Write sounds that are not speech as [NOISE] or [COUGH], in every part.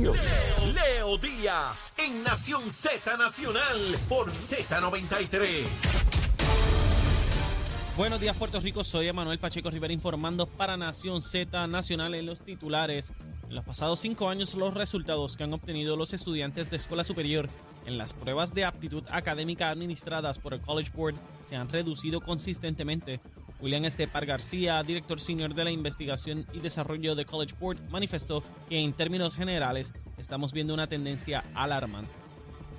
Leo, Leo Díaz en Nación Z Nacional por Z93. Buenos días Puerto Rico, soy Emanuel Pacheco Rivera informando para Nación Z Nacional en los titulares. En los pasados cinco años los resultados que han obtenido los estudiantes de escuela superior en las pruebas de aptitud académica administradas por el College Board se han reducido consistentemente. William Estepar García, director senior de la investigación y desarrollo de College Board, manifestó que en términos generales estamos viendo una tendencia alarmante.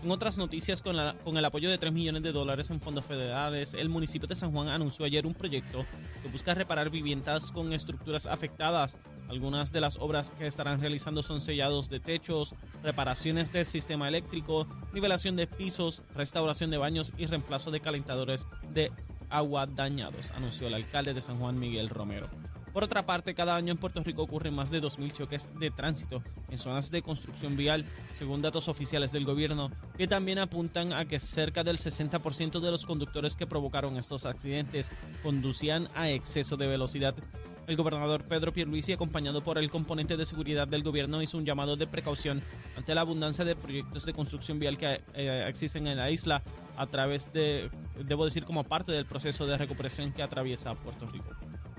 En otras noticias, con, el apoyo de 3 millones de dólares en fondos federales, el municipio de San Juan anunció ayer un proyecto que busca reparar viviendas con estructuras afectadas. Algunas de las obras que estarán realizando son sellados de techos, reparaciones del sistema eléctrico, nivelación de pisos, restauración de baños y reemplazo de calentadores de agua dañados, anunció el alcalde de San Juan Miguel Romero. Por otra parte, cada año en Puerto Rico ocurren más de 2.000 choques de tránsito en zonas de construcción vial, según datos oficiales del gobierno, que también apuntan a que cerca del 60% de los conductores que provocaron estos accidentes conducían a exceso de velocidad. El gobernador Pedro Pierluisi, acompañado por el componente de seguridad del gobierno, hizo un llamado de precaución ante la abundancia de proyectos de construcción vial que eh, existen en la isla a través de, debo decir, como parte del proceso de recuperación que atraviesa Puerto Rico.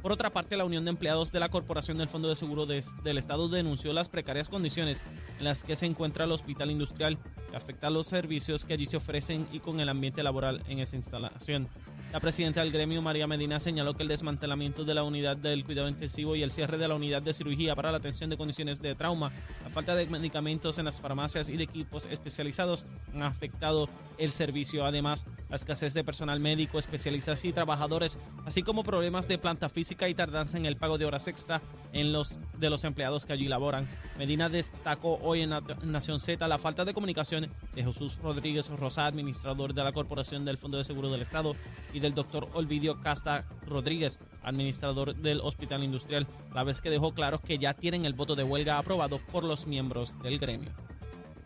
Por otra parte, la Unión de Empleados de la Corporación del Fondo de Seguro de- del Estado denunció las precarias condiciones en las que se encuentra el hospital industrial, que afecta a los servicios que allí se ofrecen y con el ambiente laboral en esa instalación. La presidenta del gremio, María Medina, señaló que el desmantelamiento de la unidad del cuidado intensivo y el cierre de la unidad de cirugía para la atención de condiciones de trauma, la falta de medicamentos en las farmacias y de equipos especializados han afectado el servicio. Además, la escasez de personal médico, especialistas y trabajadores, así como problemas de planta física y tardanza en el pago de horas extra en los de los empleados que allí laboran. Medina destacó hoy en Nación Z la falta de comunicación de Jesús Rodríguez Rosa, administrador de la Corporación del Fondo de Seguro del Estado, y del doctor Olvidio Casta Rodríguez, administrador del Hospital Industrial, la vez que dejó claro que ya tienen el voto de huelga aprobado por los miembros del gremio.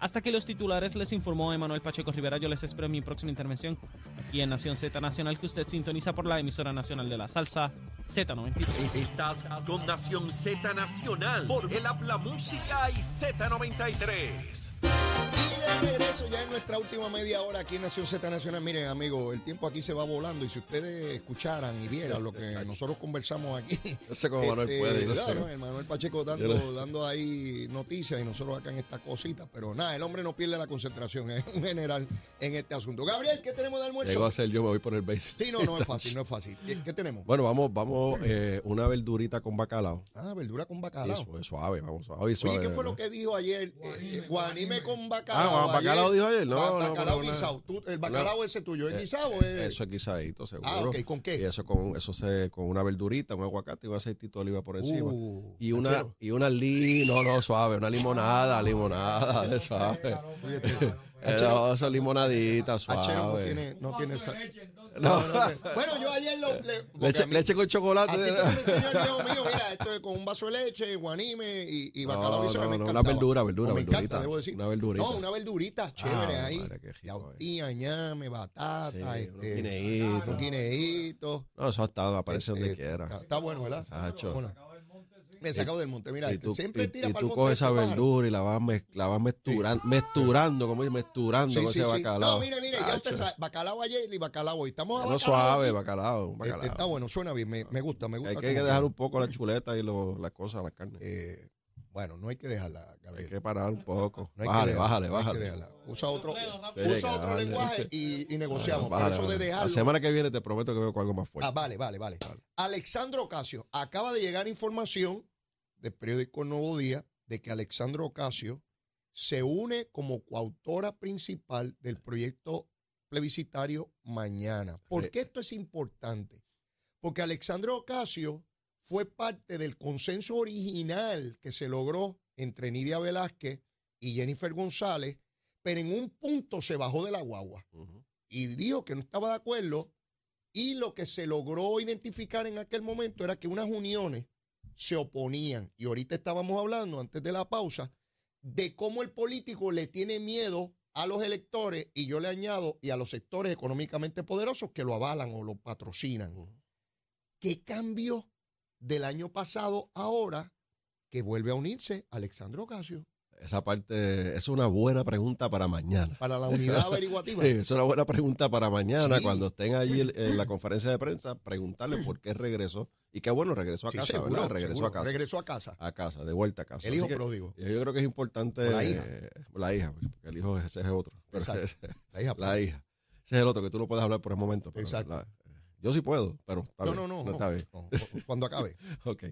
Hasta que los titulares les informó Emanuel Pacheco Rivera, yo les espero en mi próxima intervención aquí en Nación Z Nacional que usted sintoniza por la emisora nacional de la salsa Z93. Estás con Nación Z Nacional por el Habla Música y Z93. Regreso ya en nuestra última media hora aquí en Nación Z Nacional. Miren, amigo, el tiempo aquí se va volando y si ustedes escucharan y vieran lo que nosotros conversamos aquí. No sé cómo Manuel puede, yo no claro, sé. ¿no? el Manuel Pacheco dando, Yo dando ahí noticias y nosotros acá en estas cositas. Pero nada, el hombre no pierde la concentración, [LAUGHS] es un general en este asunto. Gabriel, ¿qué tenemos de almuerzo? Llego a ser yo, me voy por el base. Sí, no, no es [LAUGHS] fácil, no es fácil. ¿Qué, tenemos? Bueno, vamos, vamos, eh, una verdurita con bacalao. Ah, verdura con bacalao. suave, suave, vamos, suave suave. Oye, ¿qué fue lo que dijo ayer? Eh, eh, Guanime con Ah, bacalao. bacalao dijo ayer. No, Ba- no, bacalao una- guisado. Tú- ¿El bacalao ese tuyo es guisado o es...? Eso es guisadito, seguro. Ah, ok, ¿con qué? Y eso con, eso se, con una verdurita, un aguacate y un aceitito de oliva por encima. Uh, y una, y una li, no, no, suave, una limonada, limonada, [LAUGHS] suave. Eh, no, eso es limonadita, Achero no tiene, no tiene sal- No. No, no tiene- Bueno, yo ayer lo. le- [LAUGHS] Leche, a mí- leche con chocolate. Así como me enseñó el viejo [LAUGHS] mío, mira, esto es con un vaso de leche, guanime y, y bacalao. No, eso que no, me no, encantaba. una verdura, verdura, No, me verdurita. encanta, debo decir. Una verdurita. No, una verdurita chévere Ah, ahí. madre, qué rico, Yautía, ñame, batata, Sí, este. guineitos. Un guineíto. No, eso está, aparece donde quiera. Está, está bueno, ¿verdad? Sacho. Bueno. Me he sacado del monte. Mira, y este, tú, siempre y- tira y para tú el monte. coges esa verdura y la vas, mez- la vas mezturando, mezturando, como dice, mezturando Sí, con sí, ese sí. bacalao. No, mire, mire, ya usted sabe, bacalao ayer y bacalao hoy. Estamos a No suave, bacalao, Este, bacalao. está bueno, suena bien, me, me gusta, me gusta. hay que, hay que como dejar un poco la chuleta y lo- las cosas, las carnes. Eh, bueno, no hay que dejarla, hay que parar un poco. No hay bájale, que dejarla, bájale, no bájale. Usa otro, Sí, usa otro bájale. lenguaje y, y negociamos. Pero eso de dejarlo. La semana que viene te prometo que veo con algo más fuerte. Ah, vale, vale, vale. Alexandro Ocasio, acaba de llegar información del periódico Nuevo Día de que Alexandro Ocasio se une como coautora principal del proyecto plebiscitario mañana. ¿Por qué esto es importante? Porque Alexandro Ocasio fue parte del consenso original que se logró entre Nidia Velázquez y Jennifer González, pero en un punto se bajó de la guagua y dijo que no estaba de acuerdo y lo que se logró identificar en aquel momento era que unas uniones se oponían. Y ahorita estábamos hablando, antes de la pausa, de cómo el político le tiene miedo a los electores y yo le añado y a los sectores económicamente poderosos que lo avalan o lo patrocinan. ¿Qué cambió del año pasado ahora que vuelve a unirse Alexandro Ocasio? Esa parte es una buena pregunta para mañana. Para la [LAUGHS] unidad averiguativa. Sí, es una buena pregunta para mañana, Sí. cuando estén allí en- la conferencia de prensa, preguntarle por qué regresó. Y qué bueno, regresó a Sí, casa, seguro, ¿verdad? Regresó seguro. a casa. Regresó a casa. A casa, de vuelta a casa. El hijo que pródigo. Yo creo que es importante. La hija. eh, la hija, porque el hijo ese es otro. Pero ese- La hija la hija. Ese es el otro que tú no puedes hablar por el momento. pero Exacto. la- yo sí puedo, pero está No, bien. no, no, no. está bien. no, Cuando acabe. [LAUGHS] Ok.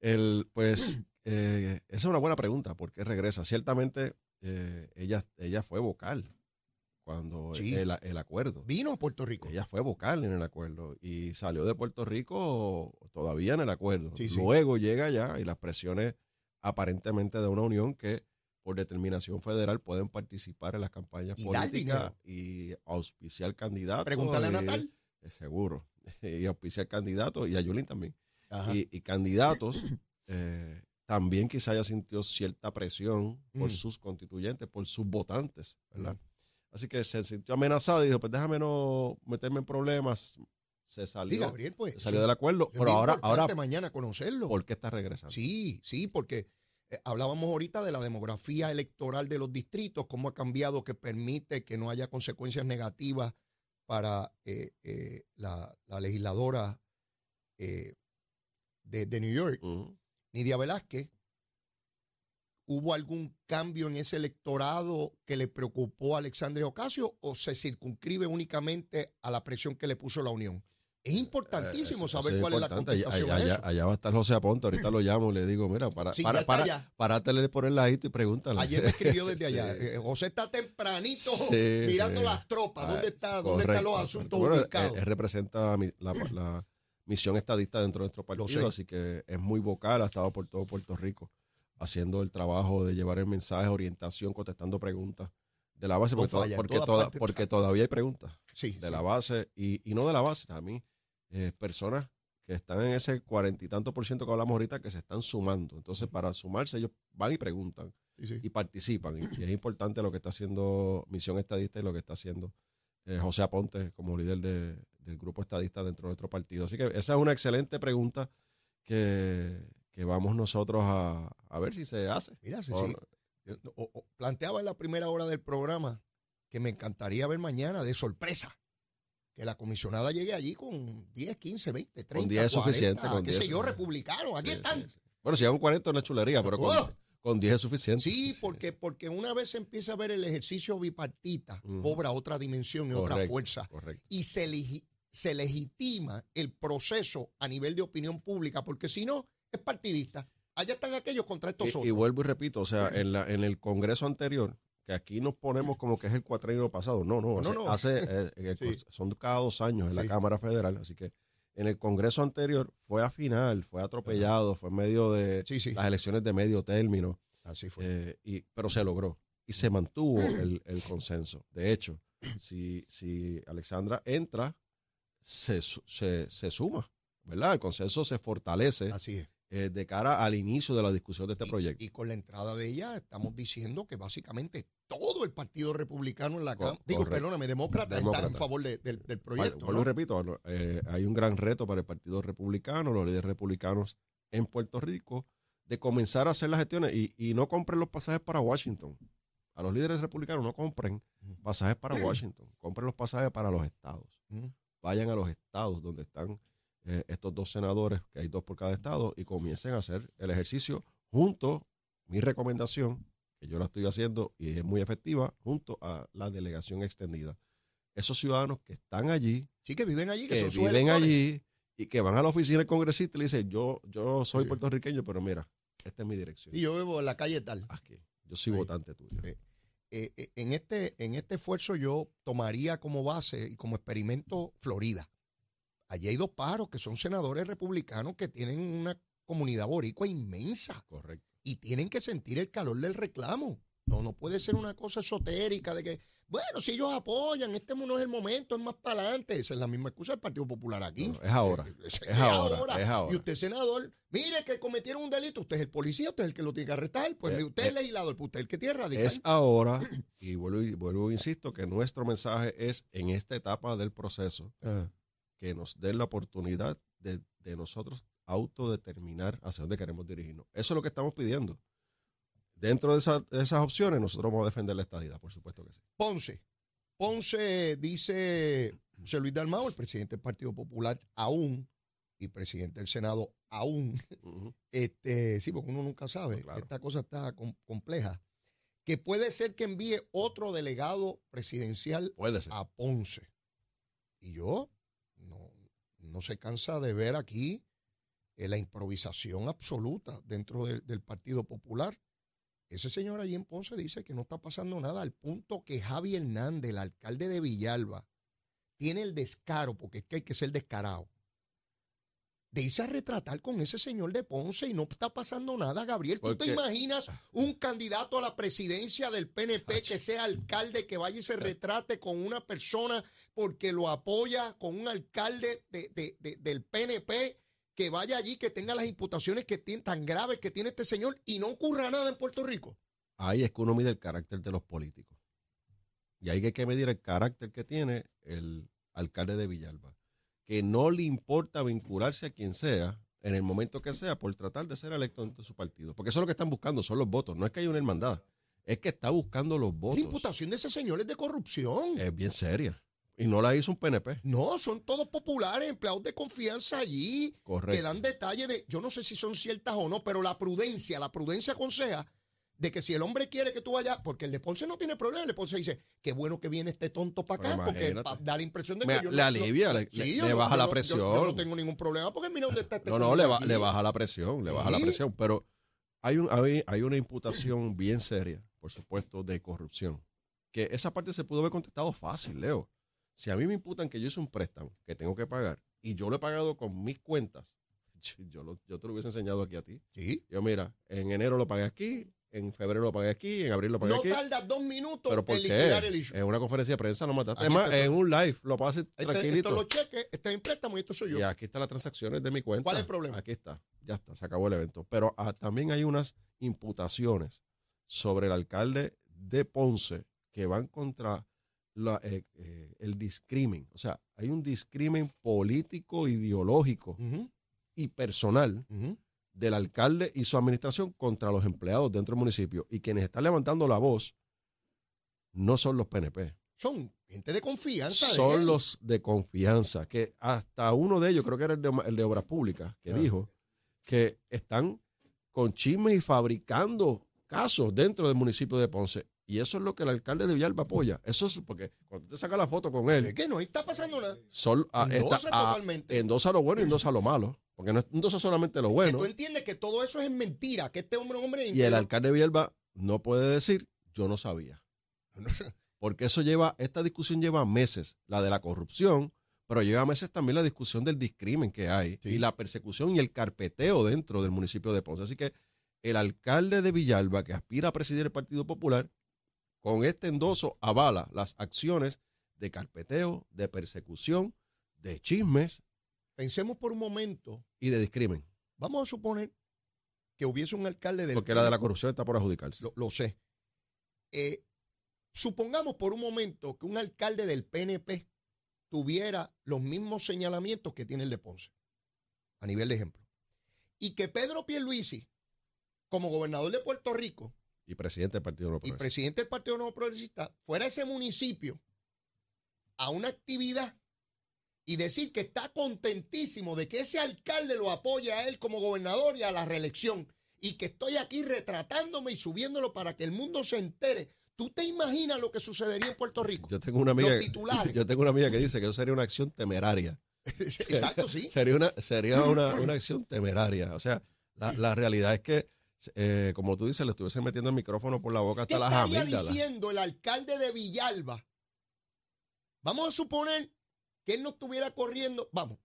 El, pues, eh, esa es una buena pregunta. ¿Por qué regresa? Ciertamente, eh, ella, ella fue vocal cuando Sí. el, el acuerdo. Vino a Puerto Rico. Ella fue vocal en el acuerdo y salió de Puerto Rico todavía en el acuerdo. Sí, sí. Luego llega allá y las presiones aparentemente de una unión que por determinación federal pueden participar en las campañas Y políticas y auspiciar candidatos. Pregúntale a Natal. eh, Seguro. [LAUGHS] Y auspiciar candidatos y a Yulín también. Y, y candidatos [CLEARS THROAT] eh, también quizá haya sentido cierta presión por Mm. sus constituyentes, por sus votantes, ¿verdad? Así que se sintió amenazado y dijo, pues déjame no meterme en problemas. Se Sí, salió, Gabriel, pues. se salió del acuerdo, pero ahora, ahora, mañana conocerlo. ¿por qué está regresando? Sí, sí, porque eh, hablábamos ahorita de la demografía electoral de los distritos, cómo ha cambiado que permite que no haya consecuencias negativas para eh, eh, la, la legisladora de, de New York, Ujú. Nidia Velázquez. ¿Hubo algún cambio en ese electorado que le preocupó a Alexandria Ocasio o se circunscribe únicamente a la presión que le puso la Unión? Es importantísimo Eh, eso- saber eso cuál es la. Allá- contestación a allá, eso. allá va a estar José Aponte, ahorita lo llamo y le digo, mira, para, Sí, para, para, allá. párate por el ladito y pregúntale. Ayer me escribió [LAUGHS] desde allá. Sí, Eh, José está tempranito Sí, mirando las tropas. ¿Dónde, Ah, está, ¿dónde están los asuntos correcto. Bueno, ubicados? Él, él representa la, la misión estadista dentro de nuestro partido, así que es muy vocal, ha estado por todo Puerto Rico haciendo el trabajo de llevar el mensaje, orientación, contestando preguntas de la base, No porque, falla, toda- está. todavía hay preguntas sí, de sí. la base y, y no de la base también. eh, personas que están en ese cuarenta y tanto por ciento que hablamos ahorita que se están sumando. Entonces, para sumarse, ellos van y preguntan sí. y participan. Y, y es importante lo que está haciendo Misión Estadista y lo que está haciendo eh, José Aponte como líder de- del grupo estadista dentro de nuestro partido. Así que esa es una excelente pregunta que, que vamos nosotros a, a ver si se hace. Mira, sí, O- sí. Yo- o- o- planteaba en la primera hora del programa que me encantaría ver mañana de sorpresa que la comisionada llegue allí con 10, 15, 20, 30, 10 es 40, suficiente, con qué 10 sé yo, republicanos, aquí Sí, están. sí, sí. Bueno, si llegan 40 es una chulería, pero con, ¡Oh! con 10 es suficiente. Sí, porque, porque una vez se empieza a ver el ejercicio bipartita, Ujú. cobra otra dimensión y otra fuerza. Correcto. y se, se legitima el proceso a nivel de opinión pública, porque si no, es partidista. Allá están aquellos contra estos Y, otros. y vuelvo y repito, o sea, en, la, en el Congreso anterior, que aquí nos ponemos como que es el cuatrienio pasado. No, no, No, hace, no. hace, eh, [LAUGHS] eh, Sí. son cada dos años en la. Cámara Federal, así que en el Congreso anterior fue a final, fue atropellado, fue en medio de sí. las elecciones de medio término, Así fue. eh, y, pero se logró y se mantuvo el, el consenso. De hecho, si, si Alexandra entra, se, se, se suma, ¿verdad? El consenso se fortalece Así es. eh, de cara al inicio de la discusión de este Y- proyecto. Y, con la entrada de ella estamos diciendo que básicamente todo el Partido Republicano en la Cámara, digo, perdóname, demócrata, está en favor de- del, proyecto. y ¿no? repito, no, eh, hay un gran reto para el Partido Republicano, los líderes republicanos en Puerto Rico, de comenzar a hacer las gestiones y, y no compren los pasajes para Washington. A los líderes republicanos no compren pasajes para Washington, compren los pasajes para los estados. Vayan a los estados donde están eh, estos dos senadores, que hay dos por cada estado, y comiencen a hacer el ejercicio junto, mi recomendación, que yo la estoy haciendo y es muy efectiva, junto a la delegación extendida. Esos ciudadanos que están allí, Sí, que viven allí, que, que son sus viven allí y que van a la oficina del congresista y le dicen, yo, yo soy Sí. puertorriqueño, pero mira, esta es mi dirección. Y yo vivo en la calle tal. Aquí, yo soy Ahí. votante tuyo. Eh, Eh, eh, en, este, en este esfuerzo yo tomaría como base y como experimento Florida. Allí hay dos pájaros que son senadores republicanos que tienen una comunidad boricua inmensa Correcto. y tienen que sentir el calor del reclamo. No, no puede ser una cosa esotérica de que, bueno, si ellos apoyan, este no es el momento, es más para adelante. Esa es la misma excusa del Partido Popular aquí. No, es ahora. Es, Es ahora, es ahora. Y usted, senador, mire que cometieron un delito, usted es el policía, usted es el que lo tiene que arrestar, pues Eh, usted eh, es legislador, pues usted es el que tiene radical. Es ahora, y vuelvo, y vuelvo insisto, que nuestro mensaje es en esta etapa del proceso Ah, que nos den la oportunidad de, de nosotros autodeterminar hacia dónde queremos dirigirnos. Eso es lo que estamos pidiendo. Dentro de, esa- de esas opciones, nosotros vamos a defender la estadidad, por supuesto que sí. Ponce. Ponce dice José Luis Dalmao, el presidente del Partido Popular, aún, y presidente del Senado, aún. Este, sí, porque uno nunca sabe. Claro. Esta cosa está com- compleja. Que puede ser que envíe otro delegado presidencial Puede ser. a Ponce. Y yo no, no se cansa de ver aquí eh, la improvisación absoluta dentro del Partido Popular. Ese señor allí en Ponce dice que no está pasando nada, al punto que Javi Hernández, el alcalde de Villalba, tiene el descaro, porque es que hay que ser descarado, de irse a retratar con ese señor de Ponce y no está pasando nada, Gabriel. ¿Tú te imaginas un candidato a la presidencia del PNP que sea alcalde, que vaya y se retrate con una persona porque lo apoya, con un alcalde de- de- de- del PNP que vaya allí, que tenga las imputaciones que tiene, tan graves que tiene este señor y no ocurra nada en Puerto Rico? Ahí es que uno mide el carácter de los políticos. Y ahí hay que medir el carácter que tiene el alcalde de Villalba. Que no le importa vincularse a quien sea en el momento que sea por tratar de ser electo dentro de su partido. Porque eso es lo que están buscando, son los votos. No es que haya una hermandad, es que está buscando los La votos. imputación de ese señor es de corrupción. Es bien seria. Y no la hizo un PNP. No, son todos populares, empleados de confianza allí, Correcto. que dan detalles de, yo no sé si son ciertas o no, pero la prudencia, la prudencia aconseja de que si el hombre quiere que tú vayas, porque el de Ponce no tiene problema, el de Ponce dice, qué bueno que viene este tonto para acá, porque pa- da la impresión de Me- que yo le no- no- alivia, le- Sí, le- yo le no- baja la yo- presión. Yo, no tengo ningún problema, porque mira dónde está este No, no, le, ba- le baja la presión, le baja la presión. Pero hay, un, hay, hay una imputación bien seria, por supuesto, de corrupción. Que esa parte se pudo haber contestado fácil, Leo. Si a mí me imputan que yo hice un préstamo que tengo que pagar y yo lo he pagado con mis cuentas, [LAUGHS] yo, lo- yo te lo hubiese enseñado aquí a ti. Sí. Yo, mira, en enero lo pagué aquí, en febrero lo pagué aquí, en abril lo pagué No aquí. tardas dos minutos Pero ¿por en liquidar el issue. En una conferencia de prensa lo mataste. Además, está en un live lo hacer Este- tranquilito. Estos los cheques, este es en préstamo y esto soy yo. Y aquí están las transacciones de mi cuenta. ¿Cuál es el problema? Aquí está, ya está, se acabó el evento. Pero ah, también hay unas imputaciones sobre el alcalde de Ponce que van contra la, eh, eh, el discrimen. O sea, hay un discrimen político, ideológico y personal del alcalde y su administración contra los empleados dentro del municipio. Y quienes están levantando la voz no son los PNP. Son gente de confianza. son los de confianza, que hasta uno de ellos, creo que era el de, el de Obras Públicas, que Ah. dijo que están con chismes y fabricando casos dentro del municipio de Ponce. Y eso es lo que el alcalde de Villalba apoya. Eso es porque cuando usted saca la foto con Es él, que no está pasando nada. sol, ah, Endosa está- ah, totalmente. endosa lo bueno y endosa lo malo. Porque no es- endosa solamente lo Que bueno. tú entiendes que todo eso es mentira, que este hombre es hombre Y el alcalde de Villalba no puede decir, yo no sabía. [LAUGHS] Porque eso lleva, esta discusión lleva meses, la de la corrupción, pero lleva meses también la discusión del discrimen que hay Sí. y la persecución y el carpeteo dentro del municipio de Ponce. Así que el alcalde de Villalba, que aspira a presidir el Partido Popular, con este endoso avala las acciones de carpeteo, de persecución, de chismes Pensemos por un momento, y de discrimen. vamos a suponer que hubiese un alcalde del Porque la de la corrupción está por adjudicarse. Lo, lo sé. Eh, supongamos por un momento que un alcalde del PNP tuviera los mismos señalamientos que tiene el de Ponce, a nivel de ejemplo. Y que Pedro Pierluisi, como gobernador de Puerto Rico Y presidente del Partido Nuevo y Progresista. presidente del Partido Nuevo Progresista, fuera ese municipio a una actividad y decir que está contentísimo de que ese alcalde lo apoya a él como gobernador y a la reelección y que estoy aquí retratándome y subiéndolo para que el mundo se entere. ¿Tú te imaginas lo que sucedería en Puerto Rico? Yo tengo una amiga, Los titulares. [LAUGHS] yo tengo una amiga que dice que eso sería una acción temeraria. [LAUGHS] Exacto, sí. [LAUGHS] Sería una, sería una, una acción temeraria. O sea, la, la realidad es que, eh, como tú dices, le estuviesen metiendo el micrófono por la boca ¿Qué hasta las estaría amígdalas. diciendo el alcalde de Villalba? Vamos a suponer que él no estuviera corriendo, vamos,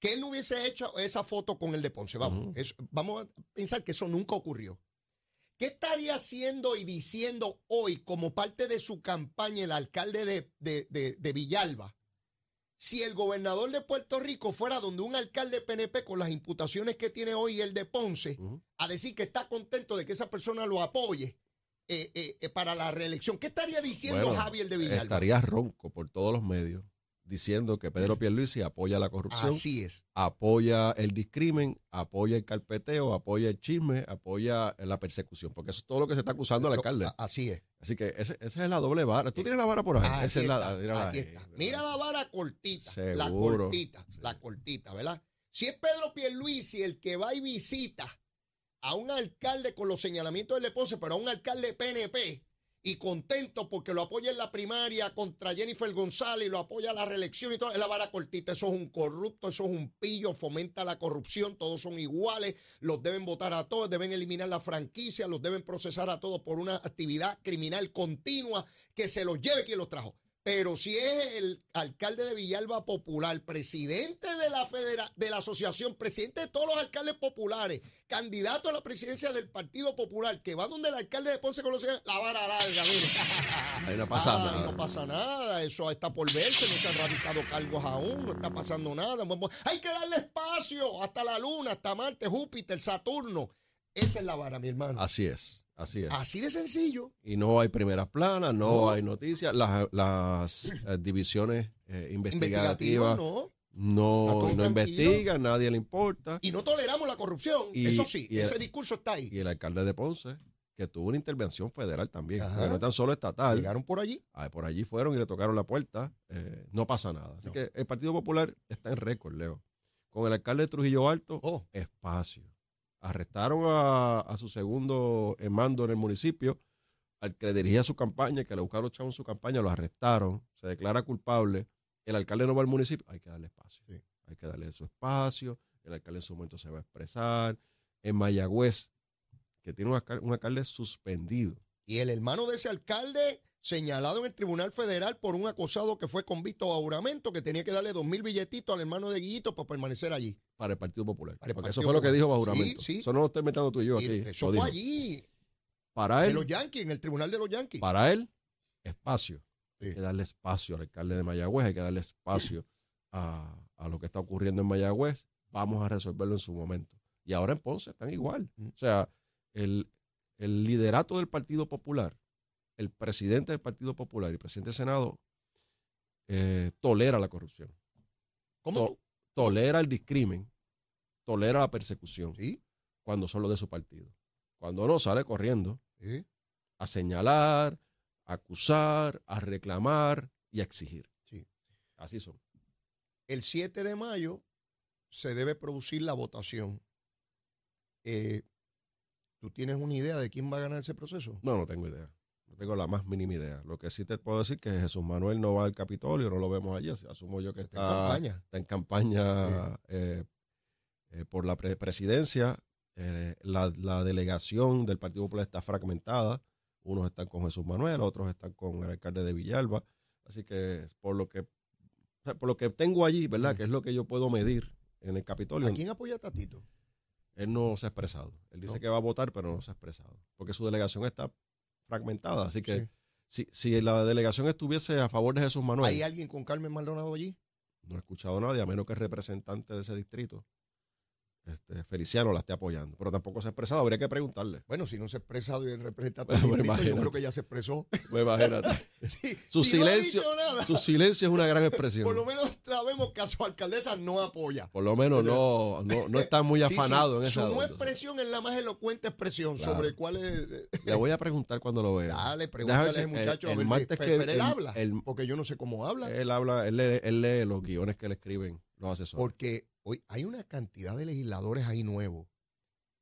que él no hubiese hecho esa foto con el de Ponce, vamos, eso- vamos a pensar que eso nunca ocurrió. ¿Qué estaría haciendo y diciendo hoy como parte de su campaña el alcalde de, de- de- de Villalba? Si el gobernador de Puerto Rico fuera donde un alcalde PNP con las imputaciones que tiene hoy el de Ponce, a decir que está contento de que esa persona lo apoye eh, eh, eh, para la reelección. ¿Qué estaría diciendo Bueno, Javier de Villalba? Estaría ronco por todos los medios diciendo que Pedro Pierluisi apoya la corrupción, Así es. apoya el discrimen, apoya el carpeteo, apoya el chisme, apoya la persecución, porque eso es todo lo que se está acusando al alcalde. Así es. Así que ese- esa es la doble vara. Tú tienes la vara por ahí. Aquí esa es la, está, aquí ahí. está. Mira la vara cortita. La cortita, la cortita, ¿verdad? Si es Pedro Pierluisi el que va y visita a un alcalde con los señalamientos del Ponce, pero a un alcalde PNP y contento porque lo apoya en la primaria contra Jennifer González y lo apoya a la reelección y todo, es la vara cortita. Eso es un corrupto, eso es un pillo, fomenta la corrupción, todos son iguales, los deben votar a todos, deben eliminar la franquicia, los deben procesar a todos por una actividad criminal continua que se los lleve quien los trajo. Pero si es el alcalde de Villalba Popular, presidente de la federa de la asociación, presidente de todos los alcaldes populares, candidato a la presidencia del Partido Popular, que va donde el alcalde de Ponce con los señores, la vara larga, mire. [LAUGHS] Ahí no pasa Ay, nada. No pasa nada, eso está por verse, no se han radicado cargos aún, no está pasando nada. Hay que darle espacio hasta la Luna, hasta Marte, Júpiter, Saturno. Esa es la vara, mi hermano. Así es, así es. Así de sencillo. Y no hay primeras planas, no, No. hay noticias. Las, las eh, divisiones eh, investigativas ¿no? no, no investigan, nadie le importa. Y no toleramos la corrupción. Y- Eso sí, y- ese discurso está ahí. Y el alcalde de Ponce, que tuvo una intervención federal también, porque no es tan solo estatal. Llegaron por allí. Ah, por allí fueron y le tocaron la puerta. eh, no pasa nada. Así No. que el Partido Popular está en récord, Leo. Con el alcalde de Trujillo Alto, Oh. espacio. Arrestaron a, a su segundo en mando en el municipio, al que le dirigía su campaña, que le buscaron chavos en su campaña, lo arrestaron, se declara culpable. El alcalde no va al municipio, hay que darle espacio. Sí. Hay que darle su espacio. El alcalde en su momento se va a expresar. En Mayagüez, que tiene un alcalde, un alcalde suspendido. Y el hermano de ese alcalde señalado en el Tribunal Federal por un acosado que fue convicto a juramento que tenía que darle dos mil billetitos al hermano de Guillito para permanecer allí. para el Partido Popular. Para el porque Partido eso fue lo que dijo bajo Sí, juramento. sí. Eso no lo estoy metiendo tú y yo Y aquí. eso fue dijo. allí, Para él, los Yankees, en el Tribunal de los Yankees. para él, espacio. Sí. Hay que darle espacio al alcalde de Mayagüez, hay que darle espacio a, a lo que está ocurriendo en Mayagüez. Vamos a resolverlo en su momento. Y ahora en Ponce están igual. Mm. O sea, el, el liderato del Partido Popular, el presidente del Partido Popular y el presidente del Senado eh, tolera la corrupción, ¿Cómo to- tolera el discrimen, tolera la persecución. Sí, cuando son los de su partido. Cuando no, sale corriendo sí. a señalar, a acusar, a reclamar y a exigir. Sí. Así son. El 7 de mayo se debe producir la votación. Eh, ¿Tú tienes una idea de quién va a ganar ese proceso? No, no tengo idea. No tengo la más mínima idea. Lo que sí te puedo decir que Jesús Manuel no va al Capitolio, no lo vemos allí. Asumo yo que Está está, en campaña. está en campaña eh, eh, por la pre- presidencia. Eh, la, la delegación del Partido Popular está fragmentada. Unos están con Jesús Manuel, otros están con el alcalde de Villalba. Así que por lo que, por lo que tengo allí, ¿verdad? Mm. Que es lo que yo puedo medir en el Capitolio. ¿A quién apoya a Tatito? Él no se ha expresado. Él dice No. que va a votar, pero no se ha expresado. Porque su delegación está fragmentada. Así que Sí. si, si la delegación estuviese a favor de Jesús Manuel, ¿Hay alguien con Carmen Maldonado allí? no he escuchado a nadie, a menos que representante de ese distrito, este, Feliciano, la esté apoyando. Pero tampoco se ha expresado, habría que preguntarle. Bueno, si no se ha expresado y el representante Bueno, yo creo que ya se expresó. Pues imagínate. [LAUGHS] Sí, Su si no silencio- Su silencio es una gran expresión. por lo menos sabemos que a su alcaldesa no apoya. Por lo menos no, no, no está muy Sí, sí, afanado en Su esa no onda. expresión es la más elocuente expresión Claro. sobre cuál es. Le voy a preguntar cuando lo vea. Dale, pregúntale a ese decir, muchacho el- a el ver si- que él habla, el- porque yo no sé cómo habla. Él habla, él lee, él lee los guiones que le escriben los asesores. Porque hoy hay una cantidad de legisladores ahí nuevos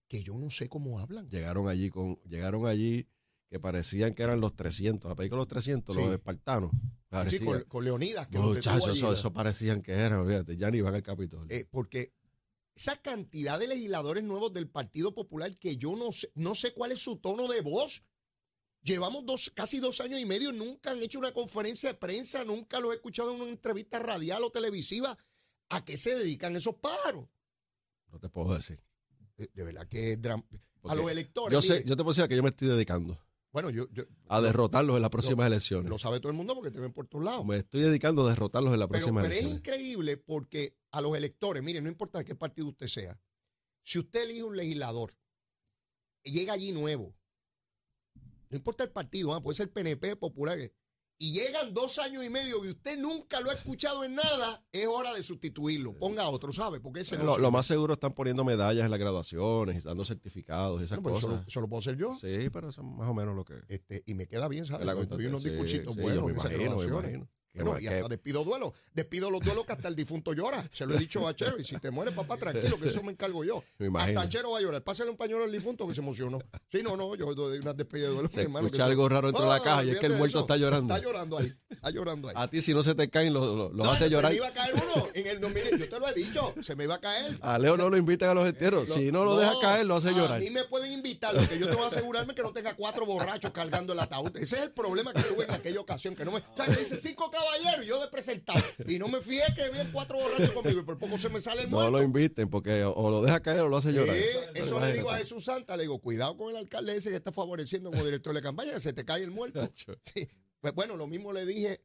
que yo no sé cómo hablan. llegaron allí con llegaron allí que parecían que eran los 300, a pedir con los 300, Sí. los espartanos. Sí, Parecían. con, con Leonidas, que Muchachos, allí, eso, eso parecían que eran, olvídate, ya ni van al Capitolio. Eh, porque esa cantidad de legisladores nuevos del Partido Popular que yo no sé, no sé cuál es su tono de voz. Llevamos dos, casi dos años y medio, nunca han hecho una conferencia de prensa, nunca lo he escuchado en una entrevista radial o televisiva. ¿A qué se dedican esos pájaros? no te puedo decir. De, de verdad que es A los electores. yo sé, mire, yo te puedo decir a que yo me estoy dedicando bueno, yo, yo- a derrotarlos en las próximas elecciones. lo sabe todo el mundo porque te ven por todos lados. me estoy dedicando a derrotarlos en las próximas pero es elecciones. increíble porque a los electores, miren, no importa de qué partido usted sea, si usted elige un legislador, y llega allí nuevo, no importa el partido, ah, puede ser PNP, Popular, y llegan dos años y medio y usted nunca lo ha escuchado en nada, es hora de sustituirlo. Ponga otro, ¿sabe? Porque ese no Lo, lo más seguro están poniendo medallas en las graduaciones dando certificados esas eso, cosas. eso lo puedo hacer yo. Sí, pero eso es más o menos lo que. Este, y me queda bien, ¿sabes? la Yo unos Sí, discursitos sí, buenos yo me en esas imagino, me graduaciones. imagino. Bueno, y hasta despido duelo. Despido los duelos que hasta el difunto llora. Se lo he dicho a Chero. Y si te mueres, papá, tranquilo, que eso me encargo yo. Me. Hasta Chero va a llorar. Pásale un pañuelo al difunto que se emocionó. Sí, no, no, yo doy una despedida de duelo. Se mi hermano, escucha que- algo raro dentro de la No, caja y es que el muerto eso. está llorando. Está llorando ahí. Está llorando ahí. A ti, si no se te caen, los lo, los No, hace se llorar. me iba a caer uno en el 2000. Yo te lo he dicho. Se me iba a caer. A Leo no lo invitan a los entierros. si no lo deja caer, lo hace A llorar. mí me pueden invitar, lo que yo tengo que asegurarme que no tenga cuatro borrachos cargando el ataúd. Ese es el problema que tuve en aquella ocasión, que no me... O sea, que dice cinco caballeros y yo de presentado. Y no me fijé que había cuatro borrachos conmigo y por poco se me sale el No muerto. lo inviten porque o, o lo deja caer o lo hace llorar. Sí, Pero eso le digo a. Jesús Santa, le digo, cuidado con el alcalde ese que está favoreciendo como director de campaña, que se te cae el muerto. Sí. Pues bueno, lo mismo le dije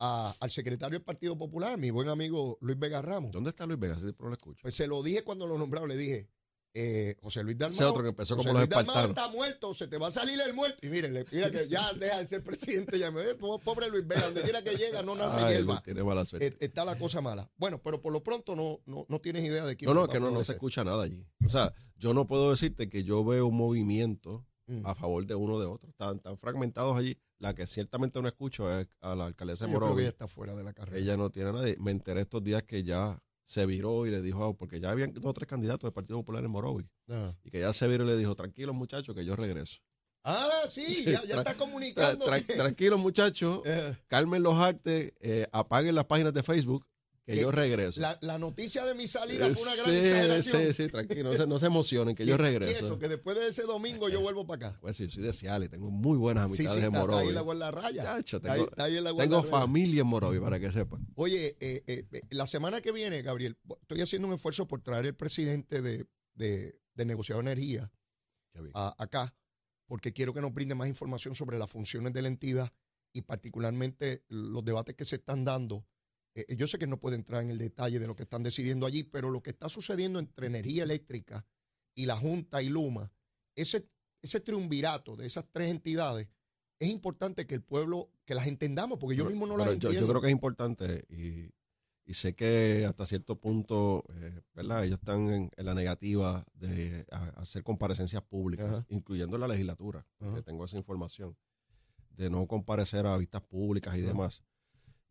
a- al secretario del Partido Popular, mi buen amigo Luis Vega Ramos. ¿Dónde está Luis Vega? Si no lo escucho. Pues se lo dije cuando lo nombraron, le dije, eh, José Luis Dalmau. Ese otro que empezó José como los Luis Dalmau espartanos. está muerto, se te va a salir el muerto. Y miren, le- mira que ya [LAUGHS] deja de ser presidente, ya me ve, pobre Luis Vega, donde quiera que llega no nace Ay, hierba. Tiene mala suerte. Eh, Está la cosa mala. Bueno, pero por lo pronto no, no, no tienes idea de quién No, no, es que no, no se escucha nada allí. O sea, yo no puedo decirte que yo veo un movimiento Mm. a favor de uno o de otro. Están tan fragmentados allí. La que ciertamente no escucho es a la alcaldesa de Yo creo que Morovis. ella está fuera de la carrera. Ella no tiene a nadie. Me enteré estos días que ya se viró y le dijo, porque ya habían dos o tres candidatos del Partido Popular en Morovis. Ah. Y que ya se viró y le dijo, tranquilos muchachos, que yo regreso. Ah, sí, ya, ya [LAUGHS] está Tra- comunicando. tra- tranquilos muchachos, [LAUGHS] Eh, calmen los artes, eh, apaguen las páginas de Facebook, que Que yo regreso. la, la noticia de mi salida fue una gran sí, exageración. sí, sí, tranquilo, no se, no se emocionen, que [LAUGHS] yo Quieto, regreso. que después de ese domingo yo vuelvo para acá. Pues sí, soy de Ciales, tengo muy buenas amistades sí, en está, está ahí en la guarda raya. Chacho, Está ahí- tengo, está ahí familia en Morovis, para que sepan. Oye, eh, eh, eh, la semana que viene, Gabriel, estoy haciendo un esfuerzo por traer el presidente de, de, de negociado de energía a- acá, porque quiero que nos brinde más información sobre las funciones de la entidad y particularmente los debates que se están dando. Eh, yo sé que no puede entrar en el detalle de lo que están decidiendo allí, pero lo que está sucediendo entre energía eléctrica y la Junta y Luma, ese, ese triunvirato de esas tres entidades, es importante que el pueblo, que las entendamos, porque yo Pero- mismo no las yo, entiendo. yo creo que es importante y, y sé que hasta cierto punto, eh, ¿verdad? Ellos están en, en la negativa de a- hacer comparecencias públicas, Ajá. incluyendo en la legislatura, Ajá. que tengo esa información, de no comparecer a vistas públicas y Ajá. demás.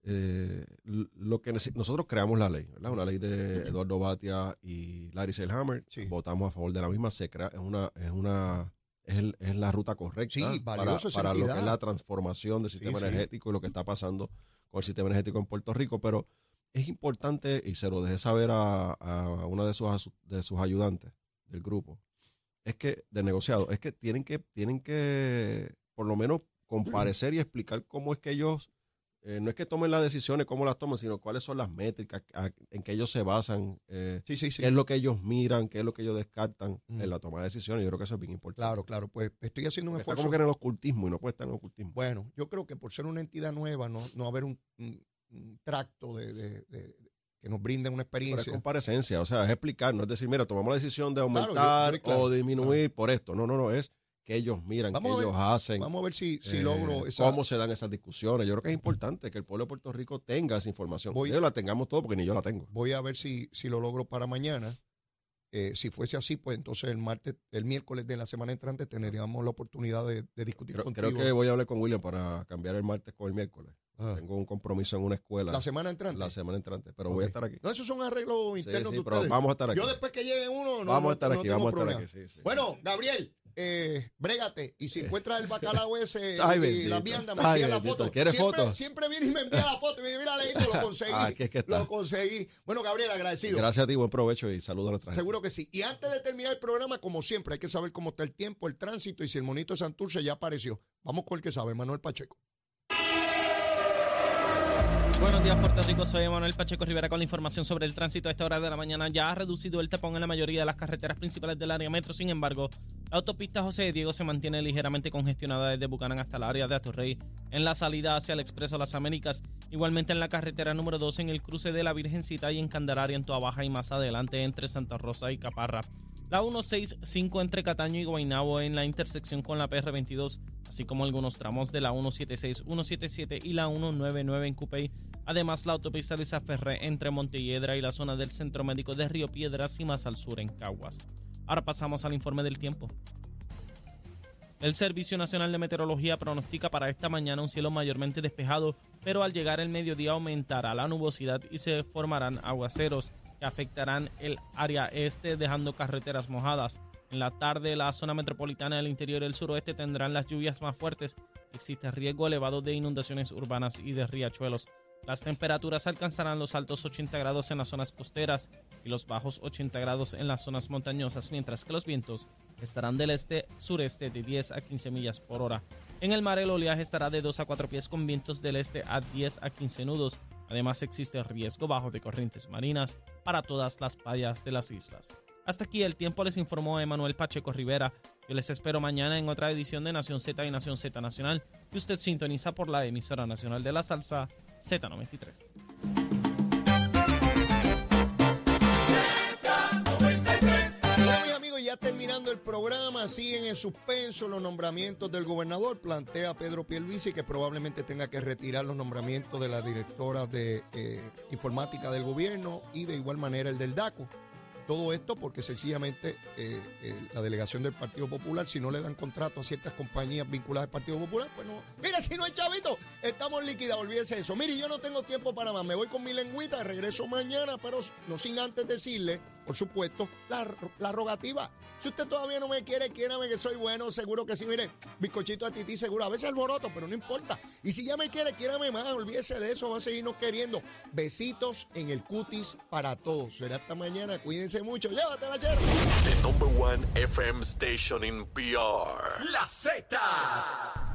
Eh, lo que nosotros creamos la ley, ¿verdad? Una ley de Eduardo Batia y Larry Selhammer. Sí. Votamos a favor de la misma. Se crea, es una, es una, es, el- es la ruta correcta Sí, para, para lo que es la transformación del sistema sí. energético y lo que está pasando con el sistema energético en Puerto Rico. Pero es importante, y se lo dejé saber a, a una de sus, de sus ayudantes del grupo, es que, de negociado, es que tienen que, tienen que por lo menos comparecer y explicar cómo es que ellos, eh, no es que tomen las decisiones, cómo las toman, sino cuáles son las métricas a- en que ellos se basan, eh, Sí, sí, sí. qué es lo que ellos miran, qué es lo que ellos descartan Mm. en la toma de decisiones. Yo creo que eso es bien importante. Claro, claro. Pues estoy haciendo un Está esfuerzo. como que en el ocultismo y no puede estar en el ocultismo. Bueno, yo creo que por ser una entidad nueva, no, no haber un, un- un tracto de, de- de- que nos brinden una Pero es experiencia. comparecencia, o sea, es explicar, no es decir, mira, tomamos la decisión de aumentar yo- claro, o disminuir por esto. No, no, no, es que ellos miran, Vamos que ver, ellos hacen. Vamos a ver si, si eh, logro esa. cómo se dan esas discusiones. Yo creo que es importante que el pueblo de Puerto Rico tenga esa información. Voy- Yo la tengamos todo porque ni yo la tengo. Voy a ver si, si lo logro para mañana. Eh, si fuese así, pues entonces el martes, el miércoles de la semana entrante tendríamos la oportunidad de, de discutir Creo, contigo. creo que voy a hablar con William para cambiar el martes con el miércoles. Ah, Tengo un compromiso en una escuela la semana entrante. la semana entrante, pero voy a estar aquí. No, esos son arreglos Sí, internos sí, de pero ustedes. vamos a estar aquí. Yo después que llegue uno, no, vamos a estar no aquí, vamos a estar problema. aquí. sí, sí. Bueno, Gabriel, eh, brégate. Y si encuentras el bacalao [LAUGHS] ese Ay, y bendito. la vianda, me envía la foto. ¿Quieres siempre, foto? Siempre viene y me envía la foto. Y me dice, mira, Leito, lo [LAUGHS] conseguí. Ah, es que está. Lo conseguí. Bueno, Gabriel, agradecido. Gracias a ti, buen provecho y saludos a nuestra gente. Seguro que sí. Y antes de terminar el programa, como siempre, hay que saber cómo está el tiempo, el tránsito y si el monito Santurce ya apareció. Vamos con el que sabe, Manuel Pacheco. Buenos días, Puerto Rico. Soy Manuel Pacheco Rivera con la información sobre el tránsito. A esta hora de la mañana ya ha reducido el tapón en la mayoría de las carreteras principales del área metro. Sin embargo, la autopista José de Diego se mantiene ligeramente congestionada desde Bucanán hasta el área de Atorrey en la salida hacia el Expreso Las Américas. Igualmente en la carretera número 2 en el cruce de la Virgencita y en Candelaria en Toa y más adelante entre Santa Rosa y Caparra. La 165 entre Cataño y Guaynabo en la intersección con la PR22, así como algunos tramos de la 176, 177 y la 199 en Cupey. Además, la autopista Luisa Ferré entre Montelledra y la zona del Centro Médico de Río Piedras y más al sur en Caguas. Ahora pasamos al informe del tiempo. El Servicio Nacional de Meteorología pronostica para esta mañana un cielo mayormente despejado, pero al llegar el mediodía aumentará la nubosidad y se formarán aguaceros que afectarán el área este dejando carreteras mojadas. En la tarde la zona metropolitana del interior y el suroeste tendrán las lluvias más fuertes. Existe riesgo elevado de inundaciones urbanas y de riachuelos. Las temperaturas alcanzarán los altos 80 grados en las zonas costeras y los bajos 80 grados en las zonas montañosas, mientras que los vientos estarán del este-sureste de 10 a 15 millas por hora. En el mar el oleaje estará de 2 a 4 pies con vientos del este a 10 a 15 nudos. Además existe riesgo bajo de corrientes marinas para todas las playas de las islas. Hasta aquí el tiempo les informó Emanuel Pacheco Rivera. Yo les espero mañana en otra edición de Nación Z y Nación Z Nacional que usted sintoniza por la emisora nacional de la salsa Z93. Terminando el programa, siguen en suspenso los nombramientos del gobernador. Plantea Pedro Pierluisi que probablemente tenga que retirar los nombramientos de la directora de eh, informática del gobierno y de igual manera el del DACO. Todo esto porque sencillamente eh, eh, la delegación del Partido Popular, si no le dan contrato a ciertas compañías vinculadas al Partido Popular, pues no. Mira, si no hay chavito, estamos liquidados, olvídese de eso. Mire, yo no tengo tiempo para más, me voy con mi lengüita, regreso mañana, pero no sin antes decirle, por supuesto, la, la rogativa. Si usted todavía no me quiere, quiérame que soy bueno, seguro que sí. Mire, bizcochito a tití, seguro. A veces alboroto, pero no importa. Y si ya me quiere, quiérame más, olvídese de eso, vamos a seguirnos queriendo. Besitos en el cutis para todos. Será hasta mañana, cuídense mucho. Llévatela, chero. The number one FM station in PR. La Z.